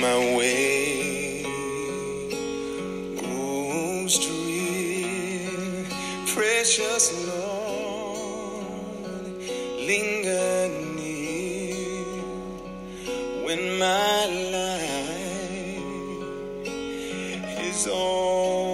my way. Oh, stream, precious Lord, linger near when my life is almost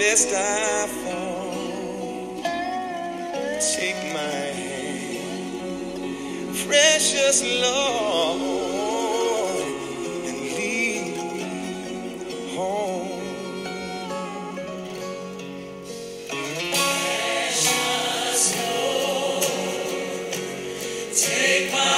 lest I fall. Take my hand, precious Lord, and lead me home. Precious Lord, Take my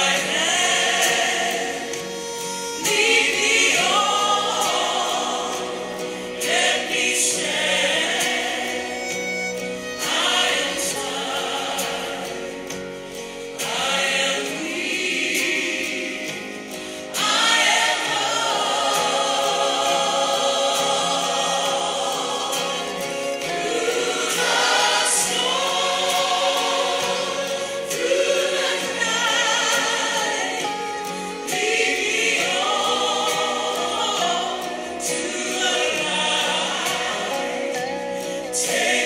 Take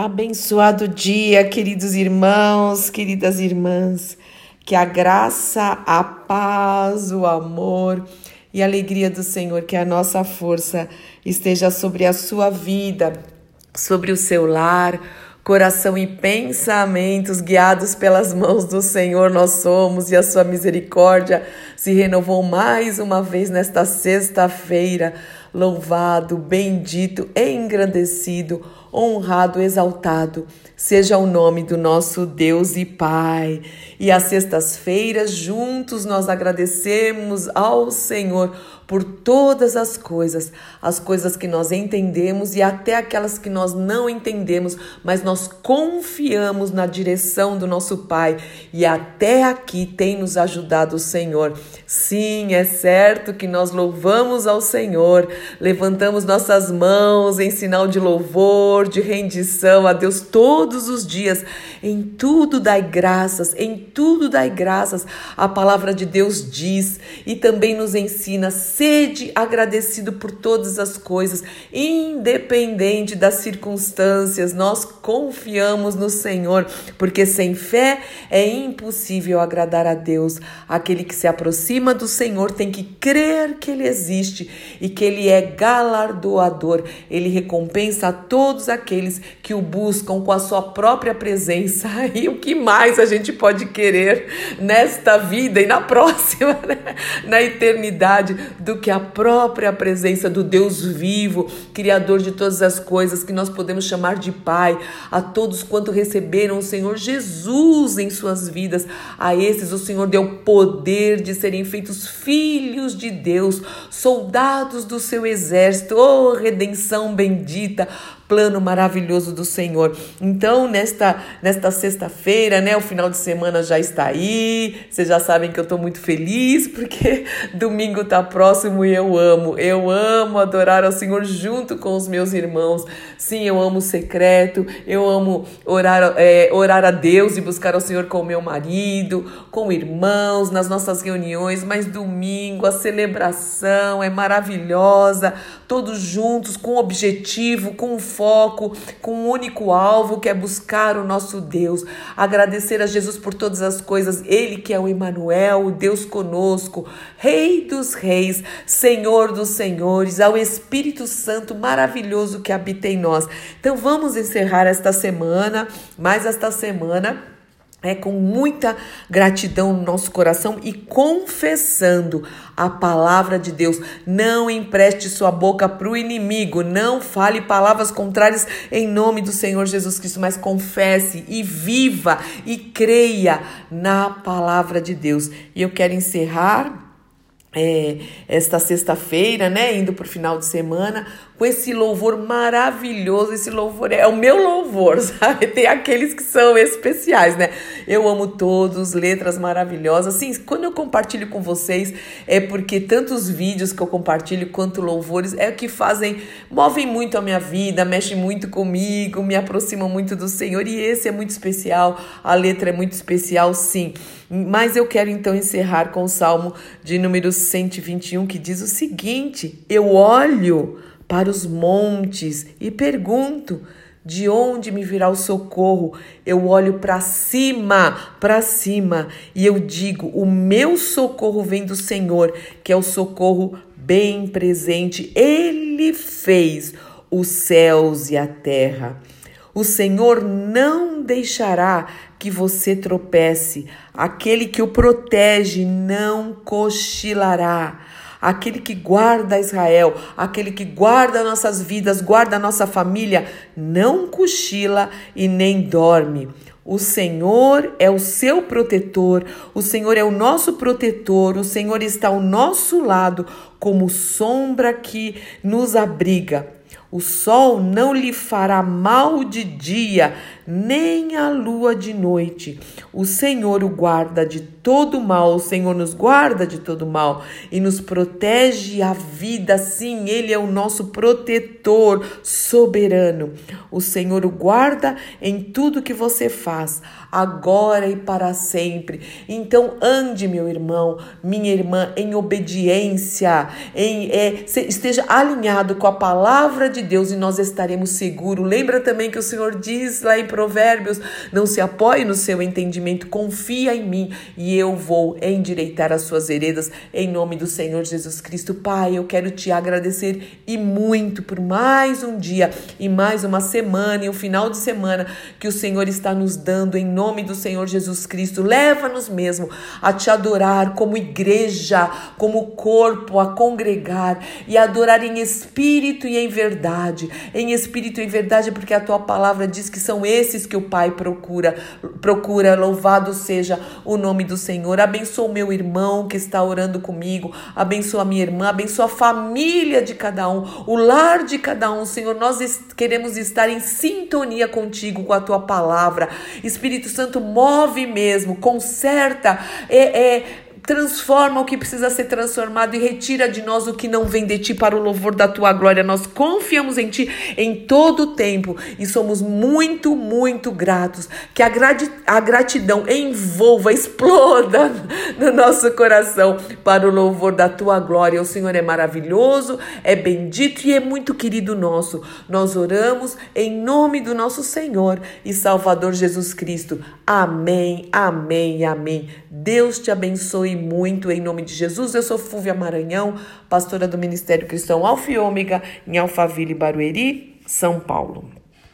Abençoado dia, queridos irmãos, queridas irmãs. Que a graça, a paz, o amor e a alegria do Senhor, que a nossa força esteja sobre a sua vida, sobre o seu lar, coração e pensamentos guiados pelas mãos do Senhor nós somos e a sua misericórdia se renovou mais uma vez nesta sexta-feira. Louvado, bendito, engrandecido, honrado, exaltado seja o nome do nosso Deus e Pai. E às sextas-feiras, juntos nós agradecemos ao Senhor por todas as coisas, as coisas que nós entendemos e até aquelas que nós não entendemos, mas nós confiamos na direção do nosso Pai e até aqui tem nos ajudado o Senhor. Sim, é certo que nós louvamos ao Senhor, levantamos nossas mãos em sinal de louvor, de rendição a Deus todos os dias. Em tudo dai graças, em tudo dai graças. A palavra de Deus diz e também nos ensina: sede agradecido por todas as coisas, independente das circunstâncias. Nós confiamos no Senhor, porque sem fé é impossível agradar a Deus. Aquele que se aproxima do Senhor tem que crer que Ele existe e que Ele é galardoador. Ele recompensa a todos aqueles que o buscam com a sua própria presença. E o que mais a gente pode querer nesta vida e na próxima, né? na eternidade, do que a própria presença do Deus vivo, Criador de todas as coisas, que nós podemos chamar de Pai, a todos quanto receberam o Senhor Jesus em suas vidas. A esses o Senhor deu poder de serem feitos filhos de Deus, soldados do seu exército, oh redenção bendita, plano maravilhoso do Senhor. Então, nesta nesta sexta-feira, né, o final de semana já está aí. Vocês já sabem que eu estou muito feliz porque domingo está próximo e eu amo. Eu amo adorar ao Senhor junto com os meus irmãos. Sim, eu amo o secreto. Eu amo orar é, orar a Deus e buscar ao Senhor com o meu marido, com irmãos, nas nossas reuniões. Mas domingo a celebração é maravilhosa. Todos juntos com objetivo, com foco, com um único alvo que é buscar o nosso Deus, agradecer a Jesus por todas as coisas, Ele que é o Emmanuel, o Deus conosco, Rei dos Reis, Senhor dos Senhores, ao Espírito Santo maravilhoso que habita em nós. Então vamos encerrar esta semana, mais esta semana é com muita gratidão no nosso coração e confessando a palavra de Deus. Não empreste sua boca para o inimigo, não fale palavras contrárias em nome do Senhor Jesus Cristo, mas confesse e viva e creia na palavra de Deus. E eu quero encerrar é, esta sexta-feira, né, indo para o final de semana, com esse louvor maravilhoso. Esse louvor é o meu louvor, sabe? Tem aqueles que são especiais, né? Eu amo todos, letras maravilhosas. Sim, quando eu compartilho com vocês, é porque tantos vídeos que eu compartilho quanto louvores é o que fazem, movem muito a minha vida, mexem muito comigo, me aproximam muito do Senhor. E esse é muito especial, a letra é muito especial, sim. Mas eu quero então encerrar com o Salmo de número 121, que diz o seguinte: Eu olho para os montes e pergunto: de onde me virá o socorro? Eu olho para cima, para cima, e eu digo: o meu socorro vem do Senhor, que é o socorro bem presente. Ele fez os céus e a terra. O Senhor não deixará que você tropece. Aquele que o protege não cochilará. Aquele que guarda Israel, aquele que guarda nossas vidas, guarda nossa família, não cochila e nem dorme. O Senhor é o seu protetor, o Senhor é o nosso protetor, o Senhor está ao nosso lado como sombra que nos abriga. O sol não lhe fará mal de dia, nem a lua de noite. O Senhor o guarda de todo mal, o Senhor nos guarda de todo mal e nos protege a vida. Sim, Ele é o nosso protetor soberano. O Senhor o guarda em tudo que você faz, agora e para sempre. Então, ande, meu irmão, minha irmã, em obediência, em, é, esteja alinhado com a palavra de Deus e nós estaremos seguros. Lembra também que o Senhor diz lá em Provérbios: não se apoie no seu entendimento, confia em mim e eu vou endireitar as suas heredas em nome do Senhor Jesus Cristo. Pai, eu quero te agradecer e muito por mais um dia e mais uma semana e um final de semana que o Senhor está nos dando em nome do Senhor Jesus Cristo. Leva-nos mesmo a te adorar como igreja, como corpo, a congregar e adorar em espírito e em verdade. Em espírito e em verdade, porque a tua palavra diz que são esses esses que o Pai procura. Procura, louvado seja o nome do Senhor. Abençoa o meu irmão que está orando comigo. Abençoa a minha irmã, abençoa a família de cada um, o lar de cada um, Senhor. Nós queremos estar em sintonia contigo, com a tua palavra. Espírito Santo, move mesmo, conserta, é, é transforma o que precisa ser transformado e retira de nós o que não vem de ti para o louvor da tua glória. Nós confiamos em ti em todo o tempo e somos muito, muito gratos. Que a, a gratidão envolva, exploda no nosso coração para o louvor da tua glória. O Senhor é maravilhoso, é bendito e é muito querido nosso. Nós oramos em nome do nosso Senhor e Salvador Jesus Cristo. Amém, amém, amém. Deus te abençoe muito em nome de Jesus. Eu sou Fúvia Maranhão, pastora do Ministério Cristão Alfa Ômega, em Alphaville, Barueri, São Paulo.